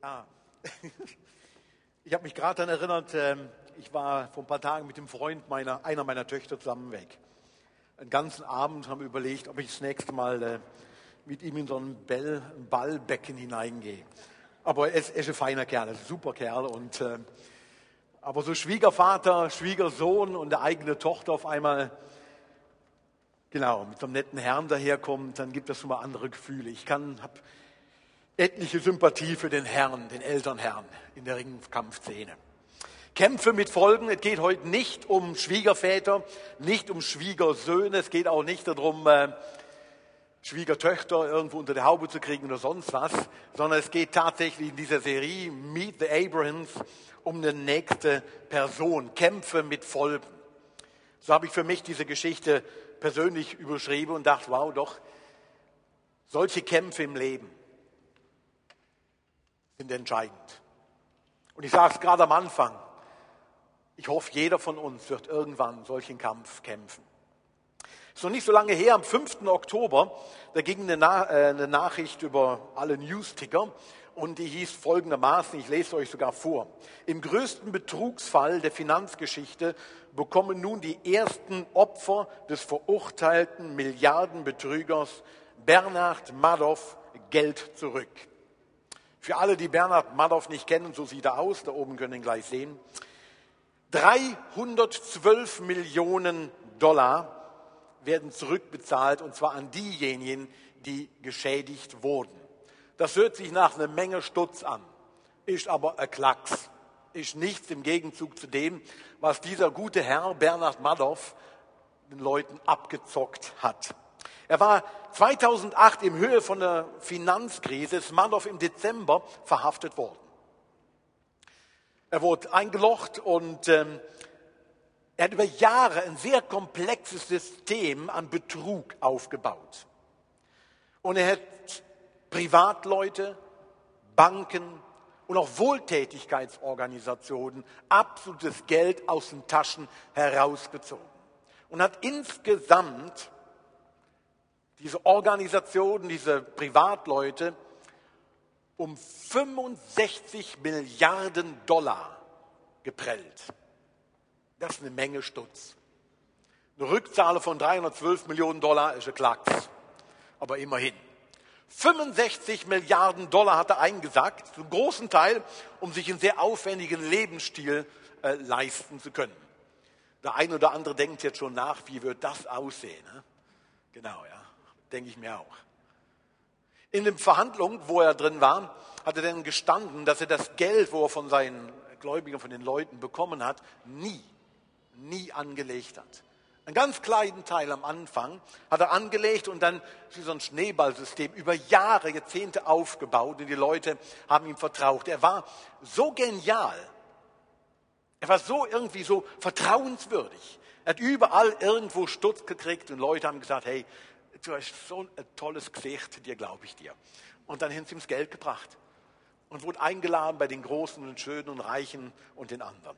Ja, ich habe mich gerade daran erinnert, ähm, ich war vor ein paar Tagen mit dem Freund meiner, einer meiner Töchter zusammen weg. Einen ganzen Abend haben wir überlegt, ob ich das nächste Mal äh, mit ihm in so ein Bell, Ballbecken hineingehe. Aber er ist, er ist ein feiner Kerl, er ist ein super Kerl. Und, äh, aber so Schwiegervater, Schwiegersohn und eine eigene Tochter auf einmal, genau, mit so einem netten Herrn daherkommt, dann gibt es schon mal andere Gefühle. Ich kann, habe etliche Sympathie für den Herrn, den Elternherrn in der Ringkampfszene. Kämpfe mit Folgen. Es geht heute nicht um Schwiegerväter, nicht um Schwiegersöhne. Es geht auch nicht darum, äh, Schwiegertöchter irgendwo unter der Haube zu kriegen oder sonst was, sondern es geht tatsächlich in dieser Serie Meet the Abrahams um eine nächste Person. Kämpfe mit Folgen. So habe ich für mich diese Geschichte persönlich überschrieben und dachte, wow, doch, solche Kämpfe im Leben sind entscheidend. Und ich sage es gerade am Anfang, ich hoffe, jeder von uns wird irgendwann solchen Kampf kämpfen. Ist noch nicht so lange her, am 5. Oktober, da ging eine, Na äh, eine Nachricht über alle News-Ticker und die hieß folgendermaßen, ich lese euch sogar vor. Im größten Betrugsfall der Finanzgeschichte bekommen nun die ersten Opfer des verurteilten Milliardenbetrügers Bernhard Madoff Geld zurück. Für alle, die Bernhard Madoff nicht kennen, so sieht er aus, da oben können ihn gleich sehen. 312 Millionen Dollar werden zurückbezahlt und zwar an diejenigen, die geschädigt wurden. Das hört sich nach einer Menge Stutz an, ist aber ein Klacks, ist nichts im Gegenzug zu dem, was dieser gute Herr Bernhard Madoff den Leuten abgezockt hat. Er war 2008 im Höhe von der Finanzkrise, ist Madoff im Dezember verhaftet worden. Er wurde eingelocht und ähm, er hat über Jahre ein sehr komplexes System an Betrug aufgebaut. Und er hat Privatleute, Banken und auch Wohltätigkeitsorganisationen absolutes Geld aus den Taschen herausgezogen und hat insgesamt diese Organisationen, diese Privatleute um 65 Milliarden Dollar geprellt. Das ist eine Menge Stutz. Eine Rückzahlung von 312 Millionen Dollar ist ein Klacks. Aber immerhin. 65 Milliarden Dollar hat er eingesackt, zum großen Teil, um sich einen sehr aufwendigen Lebensstil äh, leisten zu können. Der eine oder andere denkt jetzt schon nach, wie wird das aussehen? Ne? Genau, ja denke ich mir auch. In den Verhandlungen, wo er drin war, hat er dann gestanden, dass er das Geld, wo er von seinen Gläubigen, von den Leuten bekommen hat, nie, nie angelegt hat. Einen ganz kleinen Teil am Anfang hat er angelegt und dann wie so ein Schneeballsystem über Jahre, Jahrzehnte aufgebaut und die Leute haben ihm vertraut. Er war so genial, er war so irgendwie so vertrauenswürdig. Er hat überall irgendwo Stutz gekriegt und Leute haben gesagt, hey, du hast so ein tolles Gesicht, dir glaube ich dir. Und dann haben sie ihm das Geld gebracht und wurde eingeladen bei den Großen und Schönen und Reichen und den anderen.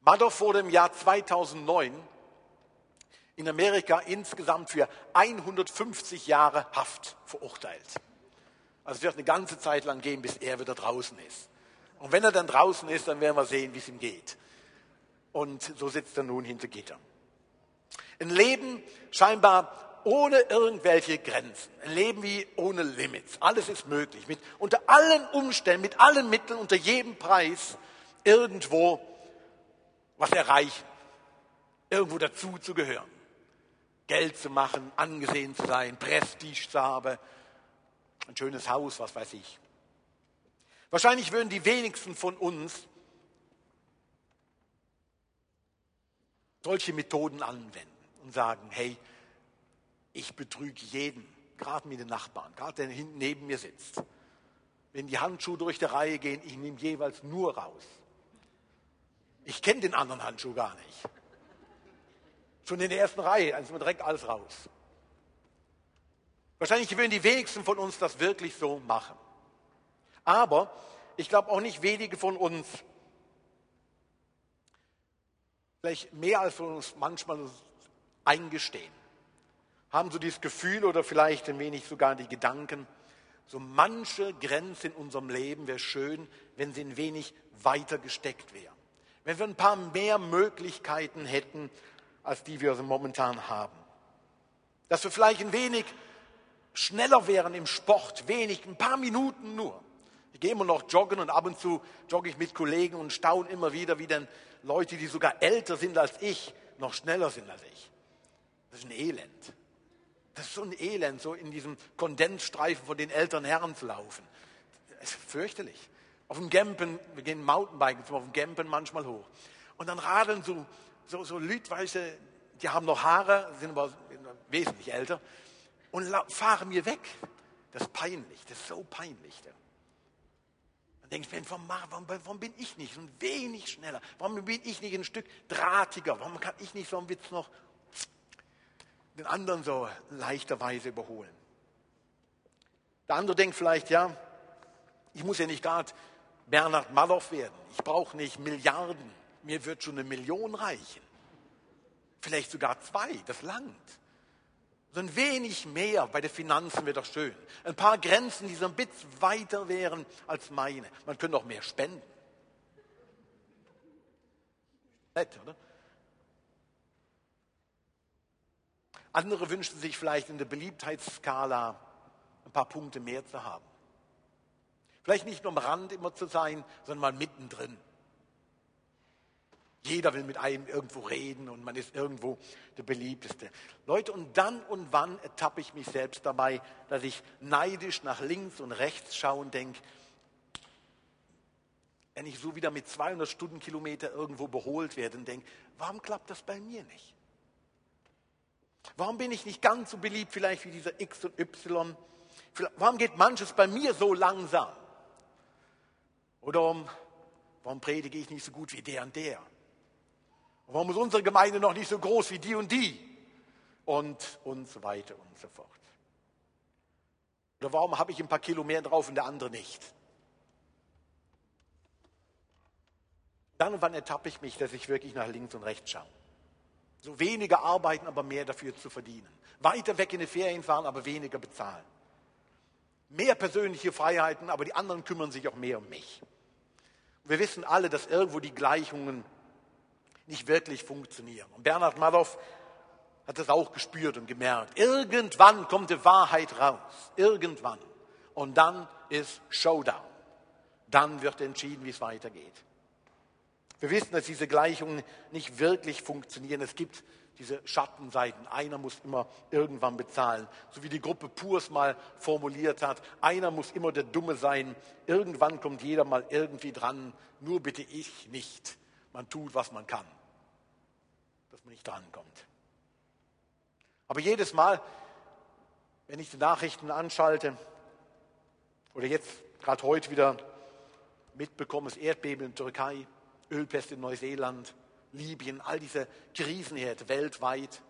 Madoff wurde im Jahr 2009 in Amerika insgesamt für 150 Jahre Haft verurteilt. Also es wird eine ganze Zeit lang gehen, bis er wieder draußen ist. Und wenn er dann draußen ist, dann werden wir sehen, wie es ihm geht. Und so sitzt er nun hinter Gittern. Ein Leben scheinbar ohne irgendwelche Grenzen. Ein Leben wie ohne Limits. Alles ist möglich. Mit, unter allen Umständen, mit allen Mitteln, unter jedem Preis irgendwo was erreichen. Irgendwo dazu zu gehören. Geld zu machen, angesehen zu sein, Prestige zu haben, ein schönes Haus, was weiß ich. Wahrscheinlich würden die wenigsten von uns solche Methoden anwenden und sagen, hey, ich betrüge jeden, gerade mit den Nachbarn, gerade der hinten neben mir sitzt. Wenn die Handschuhe durch die Reihe gehen, ich nehme jeweils nur raus. Ich kenne den anderen Handschuh gar nicht. Schon in der ersten Reihe, also direkt alles raus. Wahrscheinlich würden die wenigsten von uns das wirklich so machen. Aber ich glaube auch nicht wenige von uns, vielleicht mehr als von uns manchmal eingestehen. Haben so dieses Gefühl oder vielleicht ein wenig sogar die Gedanken, so manche Grenze in unserem Leben wäre schön, wenn sie ein wenig weiter gesteckt wären. Wenn wir ein paar mehr Möglichkeiten hätten, als die wir momentan haben. Dass wir vielleicht ein wenig schneller wären im Sport, wenig, ein paar Minuten nur. Ich gehe immer noch joggen und ab und zu jogge ich mit Kollegen und staune immer wieder, wie denn Leute, die sogar älter sind als ich, noch schneller sind als ich. Das ist ein Elend. Das ist so ein Elend, so in diesem Kondensstreifen von den älteren Herren zu laufen. Das ist fürchterlich. Auf dem Gempen, wir gehen Mountainbiken, auf dem Gempen manchmal hoch. Und dann radeln so, so, so Lütweiße, die haben noch Haare, sind aber wesentlich älter, und fahren mir weg. Das ist peinlich, das ist so peinlich. Dann denke ich mir, warum, warum, bin ich nicht so ein wenig schneller? Warum bin ich nicht ein Stück drahtiger? Warum kann ich nicht so ein Witz noch den anderen so leichterweise überholen. Der andere denkt vielleicht, ja, ich muss ja nicht gerade Bernhard Maloff werden. Ich brauche nicht Milliarden. Mir wird schon eine Million reichen. Vielleicht sogar zwei, das langt. So ein wenig mehr bei den Finanzen wäre doch schön. Ein paar Grenzen, die so ein bisschen weiter wären als meine. Man könnte auch mehr spenden. Nett, oder? Andere wünschen sich vielleicht in der Beliebtheitsskala ein paar Punkte mehr zu haben. Vielleicht nicht nur am Rand immer zu sein, sondern mal mittendrin. Jeder will mit einem irgendwo reden und man ist irgendwo der beliebteste. Leute, und dann und wann ertappe ich mich selbst dabei, dass ich neidisch nach links und rechts schaue und denke, wenn ich so wieder mit 200 Stundenkilometer irgendwo beholt werde und denke, warum klappt das bei mir nicht? Warum bin ich nicht ganz so beliebt vielleicht wie dieser X und Y? Warum geht manches bei mir so langsam? Oder warum predige ich nicht so gut wie der und der? warum ist unsere Gemeinde noch nicht so groß wie die und die? Und, und so weiter und so fort. Oder warum habe ich ein paar Kilo mehr drauf und der andere nicht? Dann und wann ertappe ich mich, dass ich wirklich nach links und rechts schaue. So weniger arbeiten, aber mehr dafür zu verdienen. Weiter weg in die Ferien fahren, aber weniger bezahlen. Mehr persönliche Freiheiten, aber die anderen kümmern sich auch mehr um mich. Wir wissen alle, dass irgendwo die Gleichungen nicht wirklich funktionieren. Und Bernhard Madoff hat das auch gespürt und gemerkt. Irgendwann kommt die Wahrheit raus. Irgendwann. Und dann ist Showdown. Dann wird entschieden, wie es weitergeht. Wir wissen, dass diese Gleichungen nicht wirklich funktionieren. Es gibt diese Schattenseiten. Einer muss immer irgendwann bezahlen. So wie die Gruppe Purs mal formuliert hat. Einer muss immer der Dumme sein. Irgendwann kommt jeder mal irgendwie dran. Nur bitte ich nicht. Man tut, was man kann. Dass man nicht drankommt. Aber jedes Mal, wenn ich die Nachrichten anschalte oder jetzt gerade heute wieder mitbekomme, das Erdbeben in der Türkei, Ölpest in Neuseeland, Libyen, all diese Krisenherde weltweit.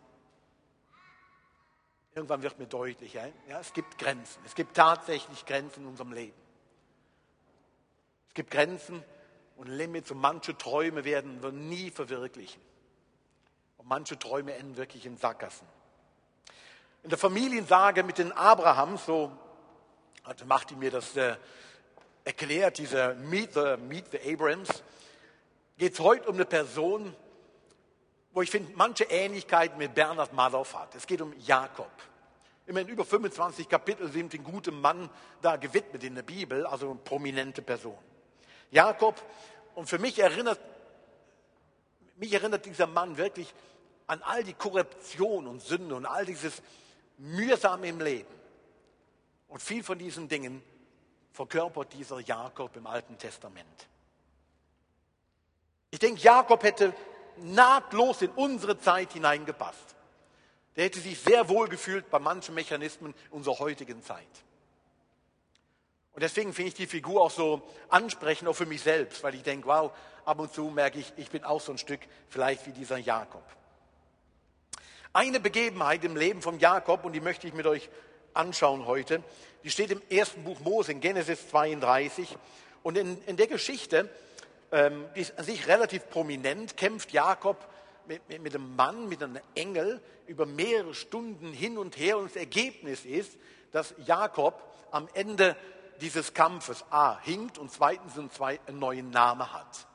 Irgendwann wird mir deutlich, ja, es gibt Grenzen. Es gibt tatsächlich Grenzen in unserem Leben. Es gibt Grenzen und Limits und manche Träume werden wir nie verwirklichen. Und manche Träume enden wirklich in Sackgassen. In der Familiensage mit den Abrahams, so hat Machti mir das äh, erklärt, dieser Meet the, Meet the Abrams, geht es heute um eine Person, wo ich finde, manche Ähnlichkeiten mit Bernhard Madoff hat. Es geht um Jakob. Immerhin über 25 Kapitel sind dem guten Mann da gewidmet in der Bibel, also eine prominente Person. Jakob, und für mich erinnert, mich erinnert dieser Mann wirklich an all die Korruption und Sünde und all dieses Mühsame im Leben. Und viel von diesen Dingen verkörpert dieser Jakob im Alten Testament. Ich denke, Jakob hätte nahtlos in unsere Zeit hineingepasst. Der hätte sich sehr wohl gefühlt bei manchen Mechanismen unserer heutigen Zeit. Und deswegen finde ich die Figur auch so ansprechend, auch für mich selbst, weil ich denke, wow, ab und zu merke ich, ich bin auch so ein Stück vielleicht wie dieser Jakob. Eine Begebenheit im Leben von Jakob, und die möchte ich mit euch anschauen heute, die steht im ersten Buch Mose, in Genesis 32. Und in, in der Geschichte ähm, die ist an sich relativ prominent, kämpft Jakob mit, mit, mit einem Mann, mit einem Engel über mehrere Stunden hin und her. Und das Ergebnis ist, dass Jakob am Ende dieses Kampfes A hinkt und zweitens einen, zwei, einen neuen Namen hat.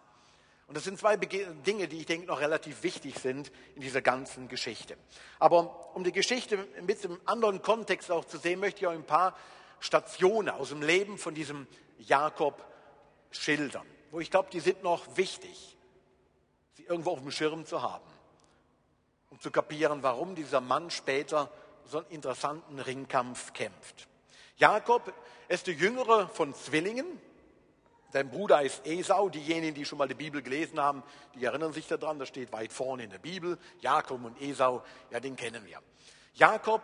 Und das sind zwei Dinge, die ich denke noch relativ wichtig sind in dieser ganzen Geschichte. Aber um die Geschichte mit einem anderen Kontext auch zu sehen, möchte ich euch ein paar Stationen aus dem Leben von diesem Jakob schildern, wo ich glaube, die sind noch wichtig, sie irgendwo auf dem Schirm zu haben, um zu kapieren, warum dieser Mann später so einen interessanten Ringkampf kämpft. Jakob ist der jüngere von Zwillingen, sein Bruder ist Esau. Diejenigen, die schon mal die Bibel gelesen haben, die erinnern sich daran. Das steht weit vorne in der Bibel. Jakob und Esau, ja, den kennen wir. Jakob,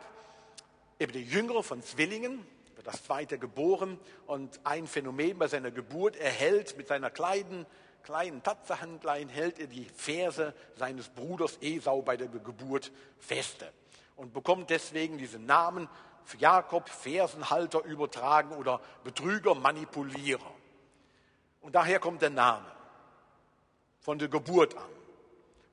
eben der Jüngere von Zwillingen, wird das zweite geboren. Und ein Phänomen bei seiner Geburt, er hält mit seiner kleinen, kleinen Tatzehandlein, hält er die Ferse seines Bruders Esau bei der Geburt feste. Und bekommt deswegen diesen Namen Jakob, Fersenhalter übertragen oder Betrüger, Manipulierer. Und daher kommt der Name von der Geburt an.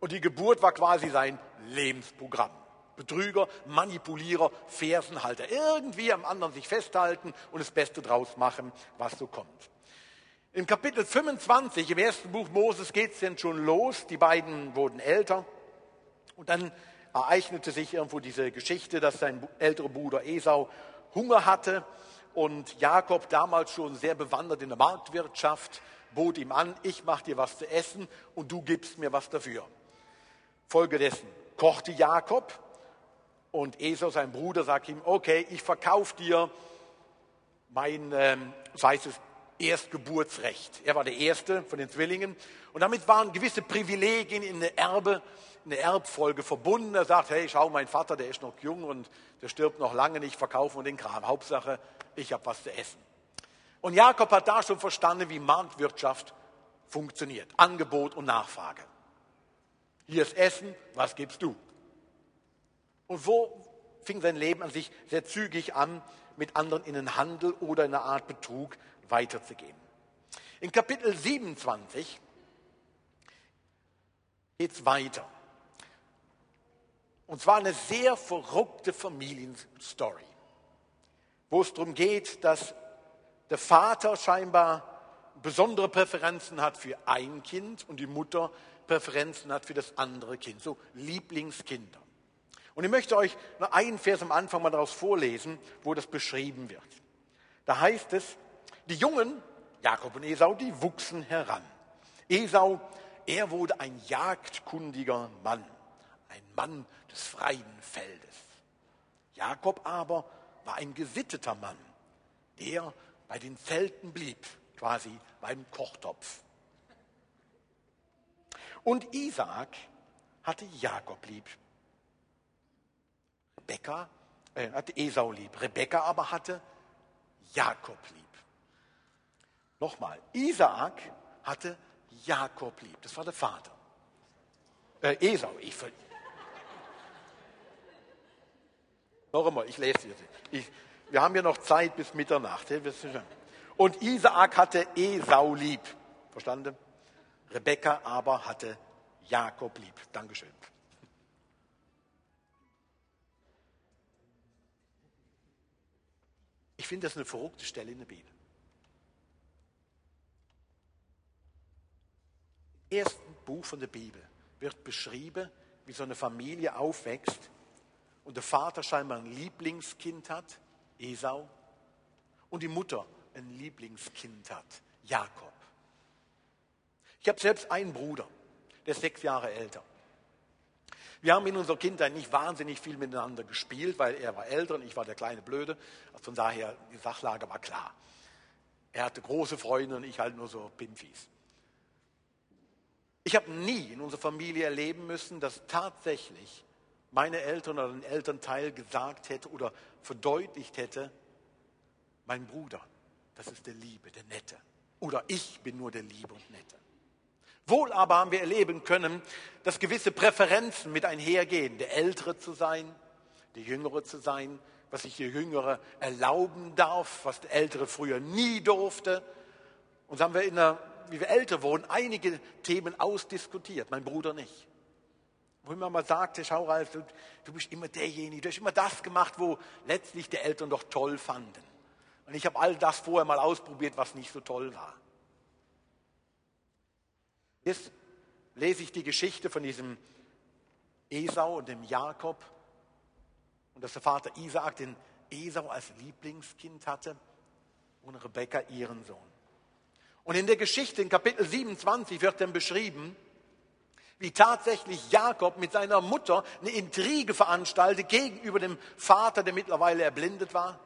Und die Geburt war quasi sein Lebensprogramm. Betrüger, Manipulierer, Fersenhalter. Irgendwie am anderen sich festhalten und das Beste draus machen, was so kommt. Im Kapitel 25 im ersten Buch Moses geht es denn schon los. Die beiden wurden älter. Und dann ereignete sich irgendwo diese Geschichte, dass sein älterer Bruder Esau Hunger hatte und Jakob, damals schon sehr bewandert in der Marktwirtschaft, bot ihm an, ich mache dir was zu essen und du gibst mir was dafür. Folgedessen kochte Jakob und Esau, sein Bruder, sagt ihm, okay, ich verkaufe dir mein, ähm, heißt es, Erstgeburtsrecht. Er war der Erste von den Zwillingen und damit waren gewisse Privilegien in der Erbe, in der Erbfolge verbunden. Er sagt, hey, schau, mein Vater, der ist noch jung und der stirbt noch lange nicht, verkaufen wir den Kram. Hauptsache, ich habe was zu essen. Und Jakob hat da schon verstanden, wie Marktwirtschaft funktioniert. Angebot und Nachfrage. Hier ist Essen, was gibst du? Und wo fing sein Leben an sich sehr zügig an, mit anderen in den Handel oder in eine Art Betrug weiterzugehen. In Kapitel 27 geht es weiter. Und zwar eine sehr verrückte Familienstory wo es darum geht, dass der Vater scheinbar besondere Präferenzen hat für ein Kind und die Mutter Präferenzen hat für das andere Kind, so Lieblingskinder. Und ich möchte euch nur einen Vers am Anfang mal daraus vorlesen, wo das beschrieben wird. Da heißt es, die Jungen, Jakob und Esau, die wuchsen heran. Esau, er wurde ein jagdkundiger Mann, ein Mann des freien Feldes. Jakob aber war ein gesitteter Mann, der bei den Zelten blieb, quasi beim Kochtopf. Und Isaak hatte Jakob lieb. Rebekka äh, hatte Esau lieb. Rebekka aber hatte Jakob lieb. Nochmal, Isaak hatte Jakob lieb. Das war der Vater. Äh, Esau, ich, Noch einmal, ich lese jetzt. Ich, wir haben ja noch Zeit bis Mitternacht. Und Isaak hatte Esau lieb. Verstanden? Rebekka aber hatte Jakob lieb. Dankeschön. Finde das eine verrückte Stelle in der Bibel. Im ersten Buch von der Bibel wird beschrieben, wie so eine Familie aufwächst, und der Vater scheinbar ein Lieblingskind hat, Esau, und die Mutter ein Lieblingskind hat, Jakob. Ich habe selbst einen Bruder, der ist sechs Jahre älter. Wir haben in unserer Kindheit nicht wahnsinnig viel miteinander gespielt, weil er war älter und ich war der kleine Blöde. Also von daher, die Sachlage war klar. Er hatte große Freunde und ich halt nur so Pimpfis. Ich habe nie in unserer Familie erleben müssen, dass tatsächlich meine Eltern oder ein Elternteil gesagt hätte oder verdeutlicht hätte, mein Bruder, das ist der Liebe, der Nette. Oder ich bin nur der Liebe und Nette. Wohl aber haben wir erleben können, dass gewisse Präferenzen mit einhergehen, der Ältere zu sein, der Jüngere zu sein, was sich der Jüngere erlauben darf, was der Ältere früher nie durfte. Und so haben wir, in der, wie wir älter wurden, einige Themen ausdiskutiert, mein Bruder nicht wo immer mal sagte, schau Ralf, du, du bist immer derjenige, du hast immer das gemacht, wo letztlich die Eltern doch toll fanden. Und ich habe all das vorher mal ausprobiert, was nicht so toll war. Jetzt lese ich die Geschichte von diesem Esau und dem Jakob und dass der Vater Isaak den Esau als Lieblingskind hatte und Rebekka ihren Sohn. Und in der Geschichte in Kapitel 27 wird dann beschrieben, wie tatsächlich Jakob mit seiner Mutter eine Intrige veranstaltet gegenüber dem Vater, der mittlerweile erblindet war.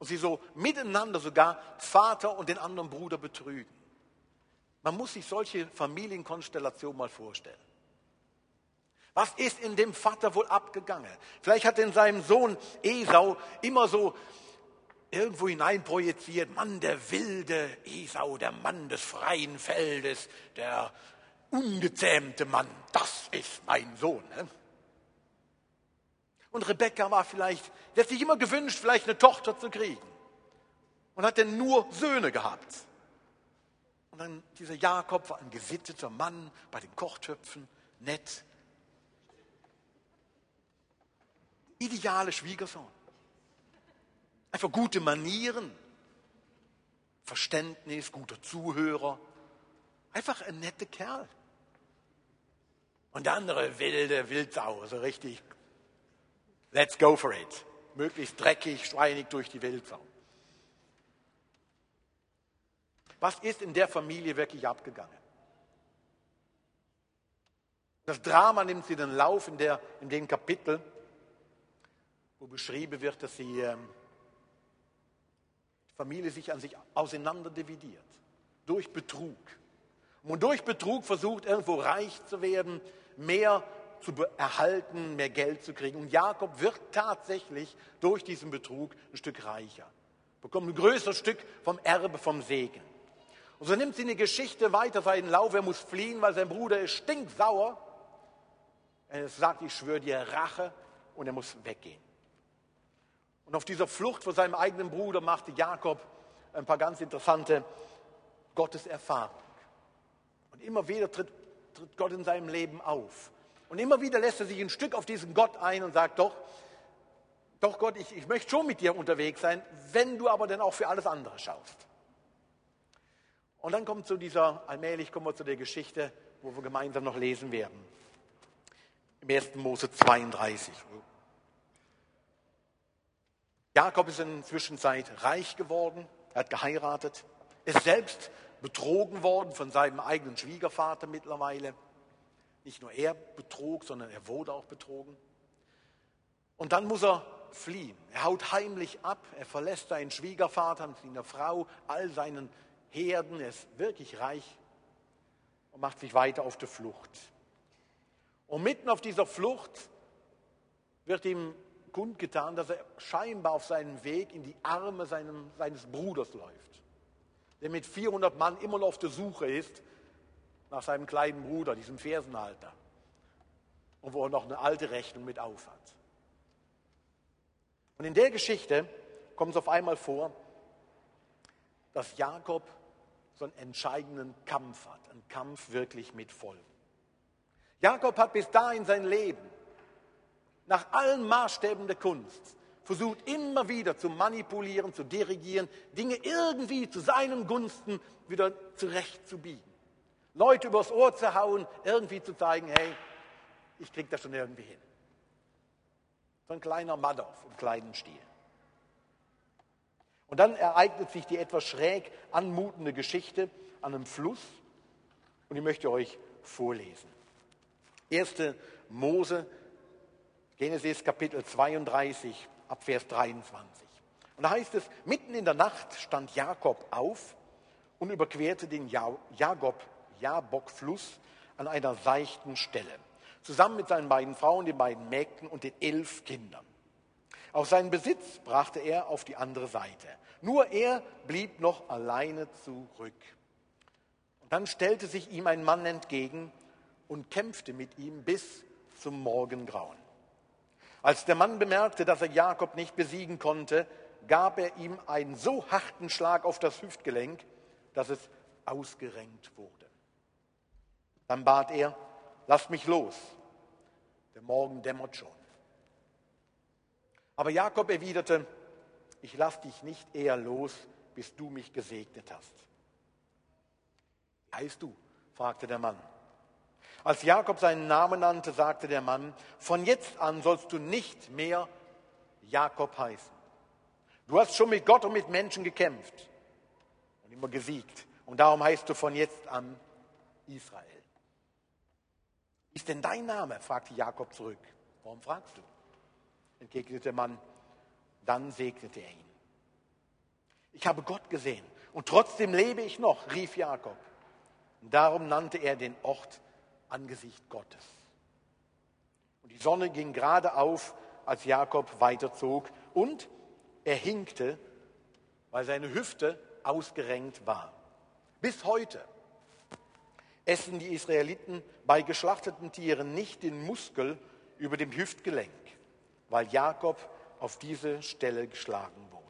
Und sie so miteinander sogar Vater und den anderen Bruder betrügen. Man muss sich solche Familienkonstellationen mal vorstellen. Was ist in dem Vater wohl abgegangen? Vielleicht hat in seinem Sohn Esau immer so irgendwo hineinprojiziert, Mann, der wilde Esau, der Mann des freien Feldes, der ungezähmte Mann, das ist mein Sohn. Ne? Und Rebekka war vielleicht, der hat sich immer gewünscht, vielleicht eine Tochter zu kriegen. Und hat denn nur Söhne gehabt. Und dann dieser Jakob war ein gesitteter Mann bei den Kochtöpfen, nett. Ideale Schwiegersohn. Einfach gute Manieren, Verständnis, guter Zuhörer. Einfach ein netter Kerl. Und der andere wilde Wildsau, so richtig, let's go for it. Möglichst dreckig, schweinig durch die Wildsau. Was ist in der Familie wirklich abgegangen? Das Drama nimmt sie den Lauf in, der, in dem Kapitel, wo beschrieben wird, dass sie, ähm, die Familie sich an sich auseinander dividiert. Durch Betrug. Und durch Betrug versucht, irgendwo reich zu werden, mehr zu erhalten, mehr Geld zu kriegen. Und Jakob wird tatsächlich durch diesen Betrug ein Stück reicher, bekommt ein größeres Stück vom Erbe, vom Segen. Und so nimmt sie eine Geschichte weiter seinen Lauf. Er muss fliehen, weil sein Bruder ist stinksauer. Er sagt, ich schwöre dir Rache und er muss weggehen. Und auf dieser Flucht vor seinem eigenen Bruder machte Jakob ein paar ganz interessante Gotteserfahrungen. Und immer wieder tritt tritt Gott in seinem Leben auf. Und immer wieder lässt er sich ein Stück auf diesen Gott ein und sagt, doch, doch Gott, ich, ich möchte schon mit dir unterwegs sein, wenn du aber dann auch für alles andere schaust. Und dann kommt zu dieser, allmählich kommen wir zu der Geschichte, wo wir gemeinsam noch lesen werden. Im 1. Mose 32. Jakob ist in der Zwischenzeit reich geworden, er hat geheiratet, ist selbst betrogen worden von seinem eigenen Schwiegervater mittlerweile. Nicht nur er betrog, sondern er wurde auch betrogen. Und dann muss er fliehen. Er haut heimlich ab, er verlässt seinen Schwiegervater mit seiner Frau, all seinen Herden, er ist wirklich reich und macht sich weiter auf die Flucht. Und mitten auf dieser Flucht wird ihm kundgetan, dass er scheinbar auf seinem Weg in die Arme seinem, seines Bruders läuft der mit 400 Mann immer noch auf der Suche ist nach seinem kleinen Bruder, diesem Fersenhalter. Und wo er noch eine alte Rechnung mit aufhat. Und in der Geschichte kommt es auf einmal vor, dass Jakob so einen entscheidenden Kampf hat, einen Kampf wirklich mit Folgen. Jakob hat bis dahin sein Leben nach allen Maßstäben der Kunst versucht immer wieder zu manipulieren, zu dirigieren, Dinge irgendwie zu seinen Gunsten wieder zurechtzubiegen. Leute übers Ohr zu hauen, irgendwie zu zeigen, hey, ich kriege das schon irgendwie hin. So ein kleiner auf im kleinen Stil. Und dann ereignet sich die etwas schräg anmutende Geschichte an einem Fluss. Und ich möchte euch vorlesen. 1. Mose, Genesis Kapitel 32, ab Vers 23. Und da heißt es, mitten in der Nacht stand Jakob auf und überquerte den Jakob, Jabok-Fluss an einer seichten Stelle, zusammen mit seinen beiden Frauen, den beiden Mägden und den elf Kindern. Auch seinen Besitz brachte er auf die andere Seite. Nur er blieb noch alleine zurück. Und dann stellte sich ihm ein Mann entgegen und kämpfte mit ihm bis zum Morgengrauen. Als der Mann bemerkte, dass er Jakob nicht besiegen konnte, gab er ihm einen so harten Schlag auf das Hüftgelenk, dass es ausgerenkt wurde. Dann bat er, lasst mich los, der Morgen dämmert schon. Aber Jakob erwiderte, ich lasse dich nicht eher los, bis du mich gesegnet hast. Wie heißt du? fragte der Mann. Als Jakob seinen Namen nannte, sagte der Mann, von jetzt an sollst du nicht mehr Jakob heißen. Du hast schon mit Gott und mit Menschen gekämpft und immer gesiegt. Und darum heißt du von jetzt an Israel. Ist denn dein Name? fragte Jakob zurück. Warum fragst du? Entgegnete der Mann. Dann segnete er ihn. Ich habe Gott gesehen und trotzdem lebe ich noch, rief Jakob. Und darum nannte er den Ort Angesicht Gottes. Und die Sonne ging gerade auf, als Jakob weiterzog und er hinkte, weil seine Hüfte ausgerenkt war. Bis heute essen die Israeliten bei geschlachteten Tieren nicht den Muskel über dem Hüftgelenk, weil Jakob auf diese Stelle geschlagen wurde.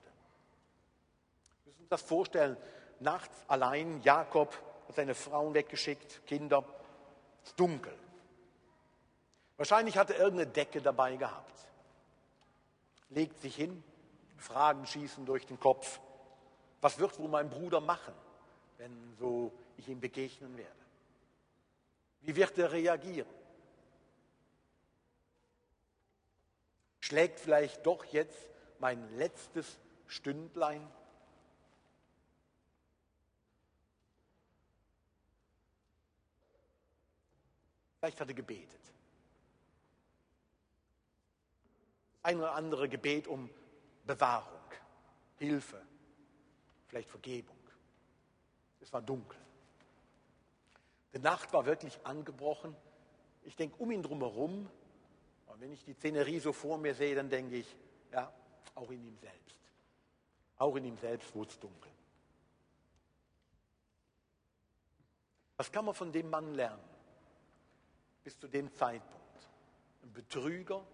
Wir müssen uns das vorstellen. Nachts allein, Jakob hat seine Frauen weggeschickt, Kinder, es ist dunkel. Wahrscheinlich hat er irgendeine Decke dabei gehabt. Legt sich hin, Fragen schießen durch den Kopf. Was wird wohl mein Bruder machen, wenn so ich ihm begegnen werde? Wie wird er reagieren? Schlägt vielleicht doch jetzt mein letztes Stündlein? Vielleicht hat er gebetet. Ein oder andere Gebet um Bewahrung, Hilfe, vielleicht Vergebung. Es war dunkel. Die Nacht war wirklich angebrochen. Ich denke um ihn drumherum. Und wenn ich die Szenerie so vor mir sehe, dann denke ich, ja, auch in ihm selbst. Auch in ihm selbst wurde es dunkel. Was kann man von dem Mann lernen? Bis zu dem Zeitpunkt. Ein Betrüger,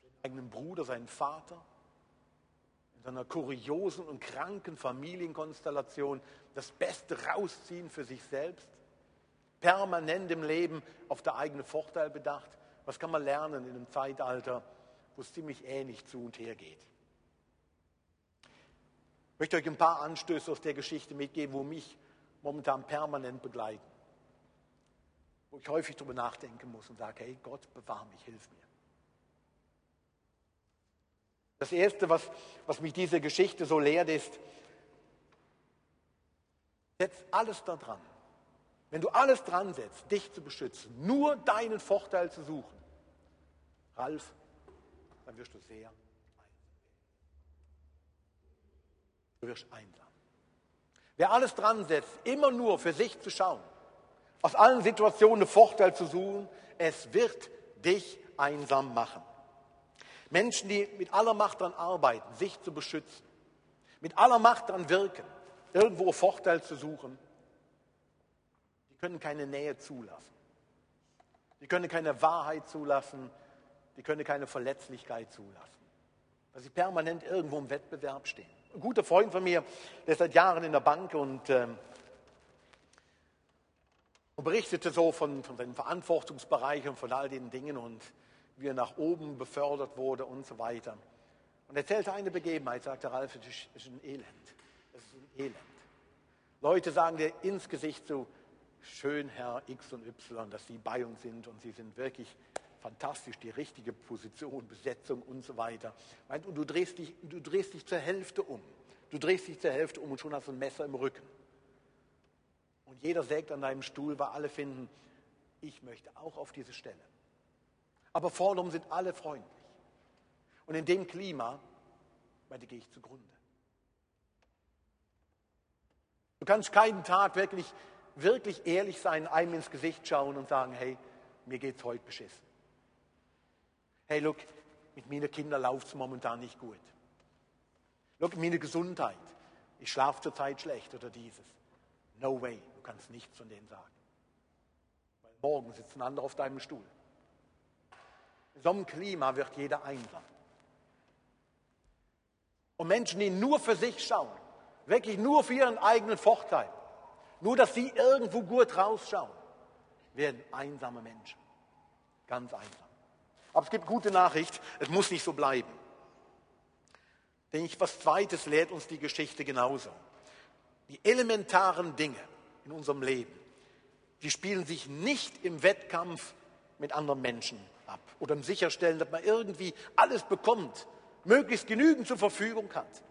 seinen eigenen Bruder, seinen Vater, seiner kuriosen und kranken Familienkonstellation das Beste rausziehen für sich selbst, permanent im Leben auf der eigene Vorteil bedacht. Was kann man lernen in einem Zeitalter, wo es ziemlich ähnlich zu und her geht? Ich möchte euch ein paar Anstöße aus der Geschichte mitgeben, wo mich momentan permanent begleiten. Wo ich häufig darüber nachdenken muss und sage, hey Gott, bewahr mich, hilf mir. Das Erste, was, was mich diese Geschichte so lehrt, ist, setz alles daran. Wenn du alles dran setzt, dich zu beschützen, nur deinen Vorteil zu suchen, Ralf, dann wirst du sehr einsam. Du wirst einsam. Wer alles dran setzt, immer nur für sich zu schauen, aus allen Situationen einen Vorteil zu suchen, es wird dich einsam machen. Menschen, die mit aller Macht daran arbeiten, sich zu beschützen, mit aller Macht daran wirken, irgendwo Vorteil zu suchen, die können keine Nähe zulassen. Die können keine Wahrheit zulassen, die können keine Verletzlichkeit zulassen, weil sie permanent irgendwo im Wettbewerb stehen. Ein guter Freund von mir, der ist seit Jahren in der Bank und, ähm, und berichtete so von, von seinen Verantwortungsbereichen von all den Dingen und wie er nach oben befördert wurde und so weiter. Und er erzählte eine Begebenheit, sagte Ralf, es ist ein Elend. Es ist ein Elend. Leute sagen dir ins Gesicht so, schön Herr X und Y, dass Sie bei uns sind und Sie sind wirklich fantastisch, die richtige Position, Besetzung und so weiter. Und du drehst dich, du drehst dich zur Hälfte um. Du drehst dich zur Hälfte um und schon hast du ein Messer im Rücken. Und jeder sägt an deinem Stuhl, weil alle finden, ich möchte auch auf diese Stelle. Aber vornom sind alle freundlich. Und in dem Klima, bei dir gehe ich zugrunde. Du kannst keinen Tag wirklich, wirklich ehrlich sein, einem ins Gesicht schauen und sagen, hey, mir geht es heute beschissen. Hey, look, mit meinen Kindern läuft es momentan nicht gut. Look, meine Gesundheit. Ich schlafe zurzeit schlecht oder dieses. No way, du kannst nichts von denen sagen. Weil morgen sitzt ein anderer auf deinem Stuhl. In so einem Klima wird jeder einsam. Und Menschen, die nur für sich schauen, wirklich nur für ihren eigenen Vorteil, nur dass sie irgendwo gut rausschauen, werden einsame Menschen. Ganz einsam. Aber es gibt gute Nachricht, es muss nicht so bleiben. Denn ich, was Zweites lehrt uns die Geschichte genauso. Die elementaren Dinge in unserem Leben, die spielen sich nicht im Wettkampf mit anderen Menschen ab oder im Sicherstellen, dass man irgendwie alles bekommt, möglichst genügend zur Verfügung hat.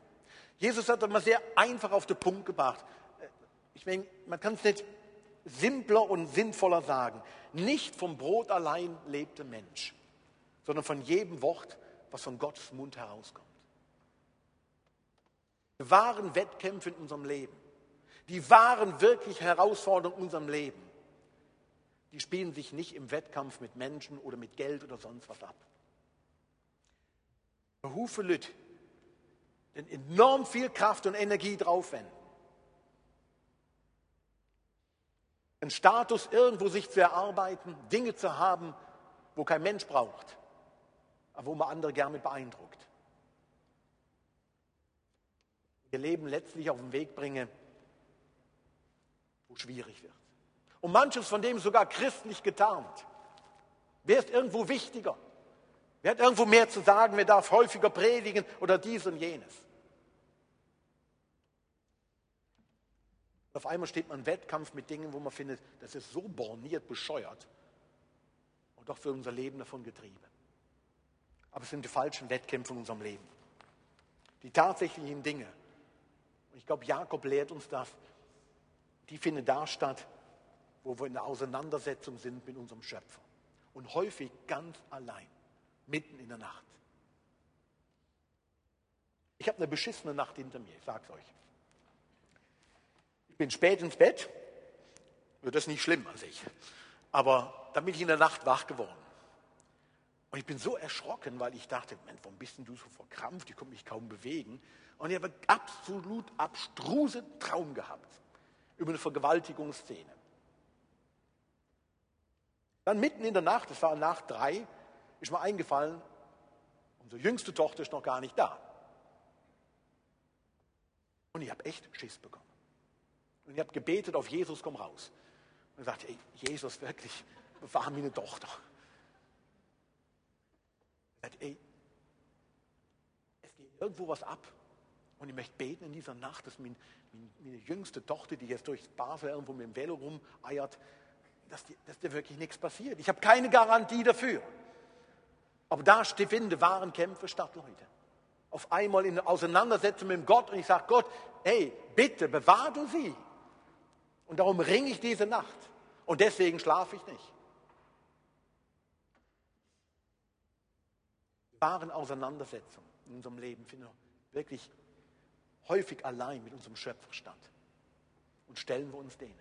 Jesus hat das mal sehr einfach auf den Punkt gebracht. Meine, man kann es nicht simpler und sinnvoller sagen. Nicht vom Brot allein lebt der Mensch, sondern von jedem Wort, was von Gottes Mund herauskommt. Die wahren Wettkämpfe in unserem Leben, die wahren wirklich Herausforderungen in unserem Leben, die spielen sich nicht im Wettkampf mit Menschen oder mit Geld oder sonst was ab. Behufe Lüt, denn enorm viel Kraft und Energie draufwenden. Einen Status irgendwo sich zu erarbeiten, Dinge zu haben, wo kein Mensch braucht, aber wo man andere gerne beeindruckt. Ihr Leben letztlich auf den Weg bringen, wo schwierig wird. Und manches von dem sogar christlich getarnt. Wer ist irgendwo wichtiger? Wer hat irgendwo mehr zu sagen? Wer darf häufiger predigen oder dies und jenes? Auf einmal steht man im Wettkampf mit Dingen, wo man findet, das ist so borniert, bescheuert und doch für unser Leben davon getrieben. Aber es sind die falschen Wettkämpfe in unserem Leben. Die tatsächlichen Dinge. Und ich glaube, Jakob lehrt uns das. Die finden da statt, wo wir in der Auseinandersetzung sind mit unserem Schöpfer. Und häufig ganz allein, mitten in der Nacht. Ich habe eine beschissene Nacht hinter mir, ich sage es euch. Ich bin spät ins Bett, das ist nicht schlimm an sich, aber dann bin ich in der Nacht wach geworden. Und ich bin so erschrocken, weil ich dachte, Mensch, warum bist denn du so verkrampft? Ich konnte mich kaum bewegen. Und ich habe einen absolut abstrusen Traum gehabt über eine Vergewaltigungsszene. Dann mitten in der Nacht, es war nach drei, ist mir eingefallen, unsere jüngste Tochter ist noch gar nicht da. Und ich habe echt Schiss bekommen. Und ich habe gebetet auf Jesus, komm raus. Und ich sagte, ey, Jesus, wirklich, bewahr meine Tochter. Ich sagte, ey, es geht irgendwo was ab. Und ich möchte beten in dieser Nacht, dass meine, meine jüngste Tochter, die jetzt durchs Basel irgendwo mit dem Velo rumeiert, dass, die, dass dir wirklich nichts passiert. Ich habe keine Garantie dafür. Aber da finden wahren Kämpfe statt, Leute. Auf einmal in Auseinandersetzung mit Gott und ich sage Gott, hey, bitte bewahr du sie. Und darum ringe ich diese Nacht. Und deswegen schlafe ich nicht. Wahren Auseinandersetzungen in unserem Leben finden wir wirklich häufig allein mit unserem Schöpfer statt. Und stellen wir uns denen.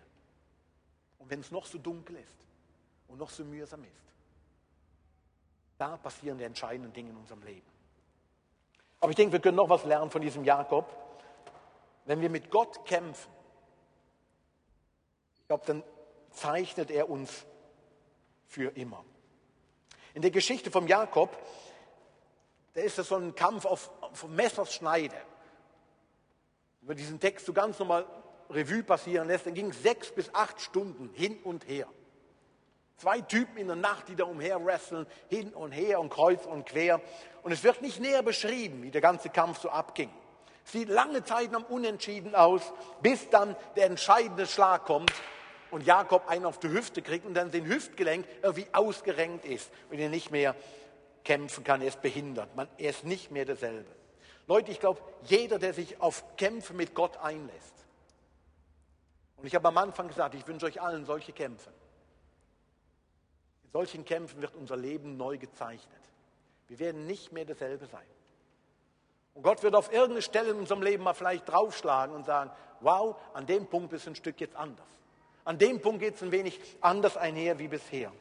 Und wenn es noch so dunkel ist und noch so mühsam ist, da passieren die entscheidenden Dinge in unserem Leben. Aber ich denke, wir können noch was lernen von diesem Jakob. Wenn wir mit Gott kämpfen, ich glaube, dann zeichnet er uns für immer. In der Geschichte vom Jakob, da ist es so ein Kampf auf, auf Messerschneide. Man diesen Text so ganz normal Revue passieren lässt, dann ging es sechs bis acht Stunden hin und her. Zwei Typen in der Nacht, die da umher wresteln, hin und her und kreuz und quer. Und es wird nicht näher beschrieben, wie der ganze Kampf so abging. Sieht lange Zeit am Unentschieden aus, bis dann der entscheidende Schlag kommt und Jakob einen auf die Hüfte kriegt und dann den Hüftgelenk irgendwie ausgerenkt ist und er nicht mehr kämpfen kann, er ist behindert, man, er ist nicht mehr derselbe. Leute, ich glaube, jeder, der sich auf Kämpfe mit Gott einlässt, und ich habe am Anfang gesagt, ich wünsche euch allen solche Kämpfe. In solchen Kämpfen wird unser Leben neu gezeichnet. Wir werden nicht mehr dasselbe sein. Und Gott wird auf irgendeine Stelle in unserem Leben mal vielleicht draufschlagen und sagen, wow, an dem Punkt ist ein Stück jetzt anders. An dem Punkt geht es ein wenig anders einher wie bisher.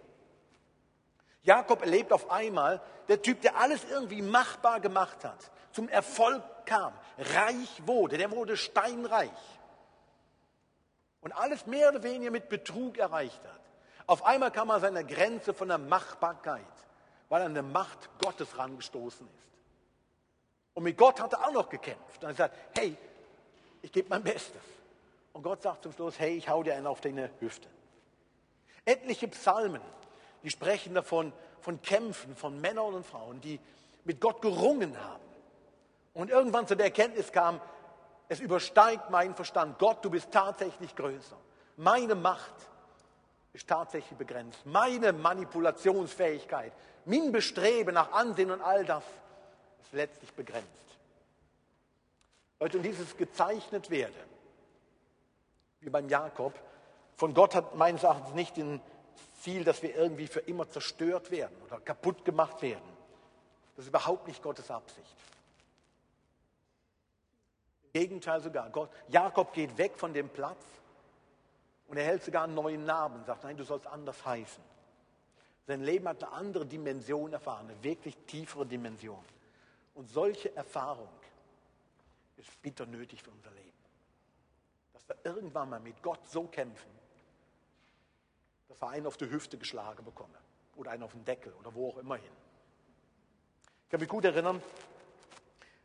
Jakob erlebt auf einmal, der Typ, der alles irgendwie machbar gemacht hat, zum Erfolg kam, reich wurde, der wurde steinreich und alles mehr oder weniger mit Betrug erreicht hat. Auf einmal kam er an seine Grenze von der Machbarkeit, weil er an der Macht Gottes rangestoßen ist. Und mit Gott hat er auch noch gekämpft. Und er sagt, hey, ich gebe mein Bestes. Und Gott sagt zum Schluss, hey, ich hau dir einen auf deine Hüfte. Etliche Psalmen, die sprechen davon, von Kämpfen von Männern und Frauen, die mit Gott gerungen haben und irgendwann zu der Erkenntnis kam, es übersteigt meinen Verstand. Gott, du bist tatsächlich größer. Meine Macht ist tatsächlich begrenzt. Meine Manipulationsfähigkeit, mein Bestreben nach Ansehen und all das ist letztlich begrenzt. Leute, und dieses gezeichnet werden, wie beim Jakob, von Gott hat meines Erachtens nicht den Ziel, dass wir irgendwie für immer zerstört werden oder kaputt gemacht werden. Das ist überhaupt nicht Gottes Absicht. Im Gegenteil sogar. Gott, Jakob geht weg von dem Platz und er hält sogar einen neuen Namen sagt, nein, du sollst anders heißen. Sein Leben hat eine andere Dimension erfahren, eine wirklich tiefere Dimension. Und solche Erfahrung ist bitter nötig für unser Leben. Dass wir irgendwann mal mit Gott so kämpfen, dass wir einen auf die Hüfte geschlagen bekommen oder einen auf den Deckel oder wo auch immer hin. Ich kann mich gut erinnern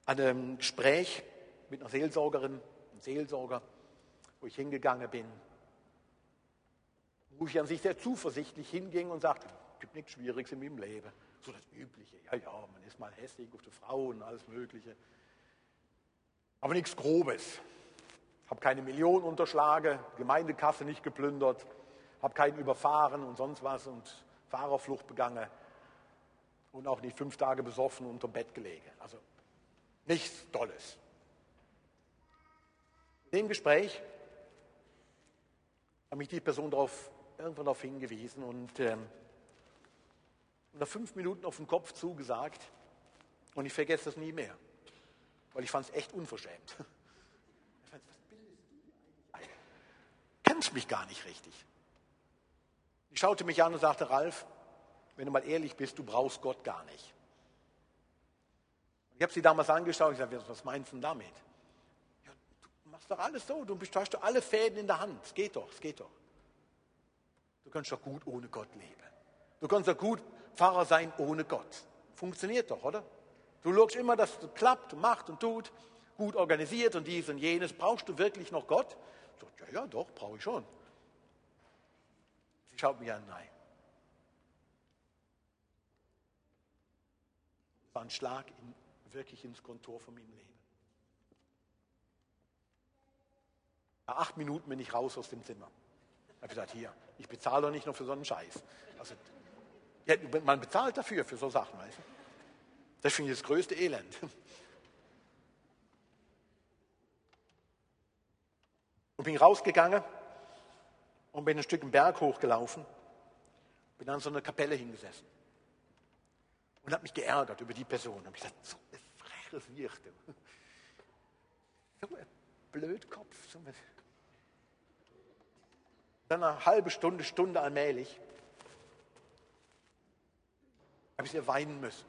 an ein Gespräch mit einer Seelsorgerin, einem Seelsorger, wo ich hingegangen bin, wo ich an sich sehr zuversichtlich hinging und sagte, es gibt nichts Schwieriges in meinem Leben. So das Übliche, ja, ja, man ist mal hässlich auf die Frau und alles Mögliche. Aber nichts Grobes. Habe keine Millionen unterschlagen, Gemeindekasse nicht geplündert, habe keinen überfahren und sonst was und Fahrerflucht begangen und auch nicht fünf Tage besoffen unterm Bett gelegen. Also nichts Tolles. In dem Gespräch hat mich die Person darauf, irgendwann darauf hingewiesen und ähm, nach fünf Minuten auf den Kopf zugesagt und ich vergesse das nie mehr, weil ich fand es echt unverschämt. Was bildest du dir eigentlich ein? Kennst mich gar nicht richtig. Ich schaute mich an und sagte, Ralf, wenn du mal ehrlich bist, du brauchst Gott gar nicht. Ich habe sie damals angeschaut und gesagt, was meinst du damit? Ja, du machst doch alles so, du hast doch alle Fäden in der Hand. Es geht doch, es geht doch. Du kannst doch gut ohne Gott leben. Du kannst doch gut Pfarrer sein ohne Gott. Funktioniert doch, oder? Du schaust immer, dass es klappt, macht und tut, gut organisiert und dies und jenes. Brauchst du wirklich noch Gott? Sagt, ja, ja, doch, brauche ich schon. Sie schaut mich an, nein. Das war ein Schlag in, wirklich ins Kontor von meinem Leben. Nach acht Minuten bin ich raus aus dem Zimmer. Ich habe gesagt, hier, ich bezahle doch nicht noch für so einen Scheiß. Also, man bezahlt dafür, für so Sachen, weißt du? Das finde ich das größte Elend. Bin rausgegangen und bin ein Stück einen Berg hochgelaufen, bin an so einer Kapelle hingesessen und habe mich geärgert über die Person. Habe gesagt, so ein freches Wicht. So ein Blödkopf. So ein Dann eine halbe Stunde, Stunde allmählich habe ich sehr weinen müssen.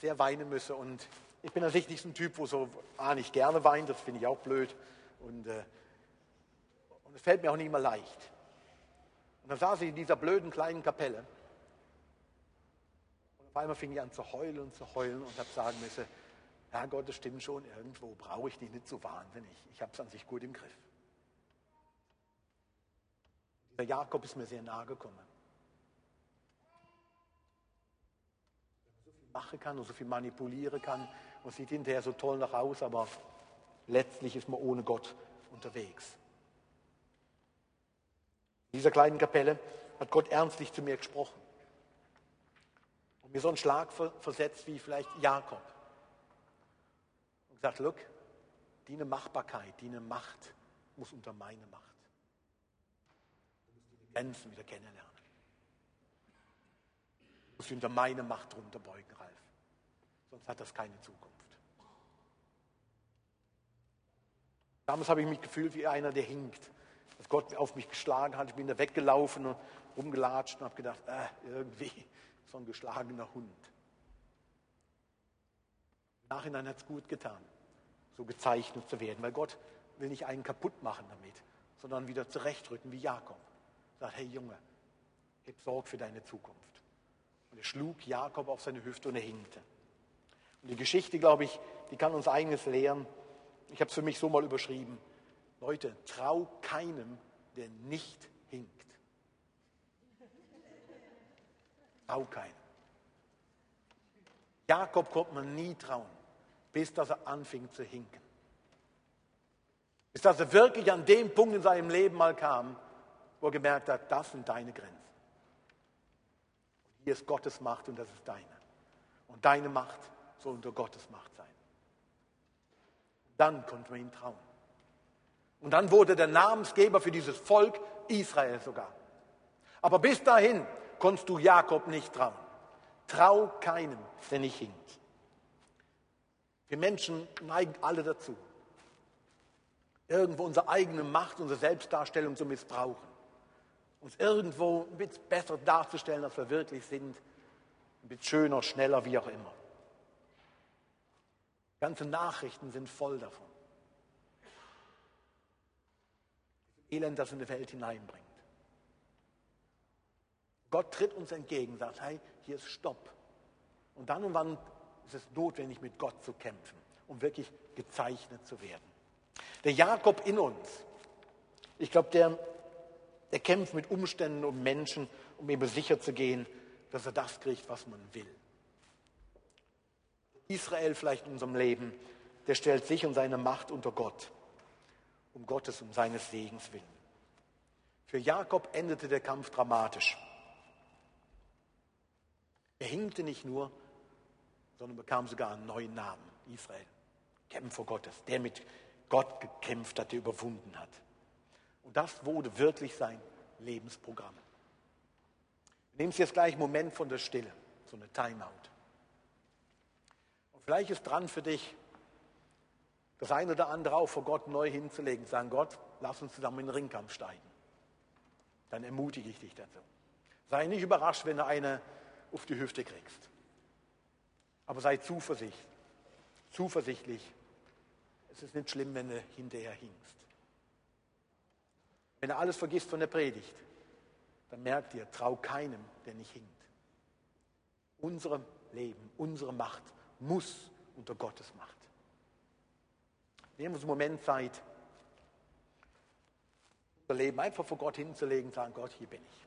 Sehr weinen müssen. Und ich bin natürlich nicht so ein Typ, wo so ah, nicht gerne weint, das finde ich auch blöd. Und, äh, und es fällt mir auch nicht immer leicht. Und dann saß ich in dieser blöden kleinen Kapelle. Und auf einmal fing ich an zu heulen und zu heulen und habe sagen müssen, Herr Gott, das stimmt schon, irgendwo brauche ich dich nicht so wahnsinnig. Ich habe es an sich gut im Griff. Der Jakob ist mir sehr nahe gekommen. machen kann und so viel manipulieren kann und sieht hinterher so toll nach aus, aber letztlich ist man ohne Gott unterwegs. In dieser kleinen Kapelle hat Gott ernstlich zu mir gesprochen und mir so einen Schlag versetzt wie vielleicht Jakob und gesagt, look, deine Machbarkeit, deine Macht muss unter meine Macht. Du musst die Grenzen wieder kennenlernen muss unter meine Macht runterbeugen, Ralf. Sonst hat das keine Zukunft. Damals habe ich mich gefühlt wie einer, der hinkt. Dass Gott auf mich geschlagen hat. Ich bin da weggelaufen und rumgelatscht und habe gedacht, äh, irgendwie so ein geschlagener Hund. Im Nachhinein hat es gut getan, so gezeichnet zu werden, weil Gott will nicht einen kaputt machen damit, sondern wieder zurechtrücken wie Jakob. Sagt, hey Junge, gib Sorge für deine Zukunft. Und er schlug Jakob auf seine Hüfte und er hinkte. Und die Geschichte, glaube ich, die kann uns eines lehren. Ich habe es für mich so mal überschrieben. Leute, trau keinem, der nicht hinkt. Trau keinem. Jakob konnte man nie trauen, bis dass er anfing zu hinken. Bis dass er wirklich an dem Punkt in seinem Leben mal kam, wo er gemerkt hat, das sind deine Grenzen. Und hier ist Gottes Macht und das ist deine. Und deine Macht soll unter Gottes Macht sein. Dann konnte man ihm trauen. Und dann wurde der Namensgeber für dieses Volk Israel sogar. Aber bis dahin konntest du Jakob nicht trauen. Trau keinem, der nicht hinkt. Wir Menschen neigen alle dazu, irgendwo unsere eigene Macht, unsere Selbstdarstellung zu missbrauchen. Uns irgendwo ein bisschen besser darzustellen, als wir wirklich sind. Ein bisschen schöner, schneller, wie auch immer. Ganze Nachrichten sind voll davon. Elend, das in die Welt hineinbringt. Gott tritt uns entgegen, sagt, hey, hier ist Stopp. Und dann und wann ist es notwendig, mit Gott zu kämpfen, um wirklich gezeichnet zu werden. Der Jakob in uns, ich glaube, der, der kämpft mit Umständen und Menschen, um eben sicher zu gehen, dass er das kriegt, was man will. Israel vielleicht in unserem Leben, der stellt sich und seine Macht unter Gott, um Gottes und seines Segens willen. Für Jakob endete der Kampf dramatisch. Er hinkte nicht nur, sondern bekam sogar einen neuen Namen, Israel. Kämpfer Gottes, der mit Gott gekämpft hat, der überwunden hat. Und das wurde wirklich sein Lebensprogramm. Wir nehmen es jetzt gleich einen Moment von der Stille, so eine Timeout. Und vielleicht ist dran für dich, das eine oder andere auch vor Gott neu hinzulegen, sagen, Gott, lass uns zusammen in den Ringkampf steigen. Dann ermutige ich dich dazu. Sei nicht überrascht, wenn du eine auf die Hüfte kriegst. Aber sei zuversicht, zuversichtlich. Es ist nicht schlimm, wenn du hinterher hingst. Wenn du alles vergisst von der Predigt, dann merkt ihr, trau keinem, der nicht hinkt. Unser Leben, unsere Macht muss unter Gottes Macht. Nehmen uns einen Moment Zeit, unser Leben einfach vor Gott hinzulegen sagen, Gott, hier bin ich.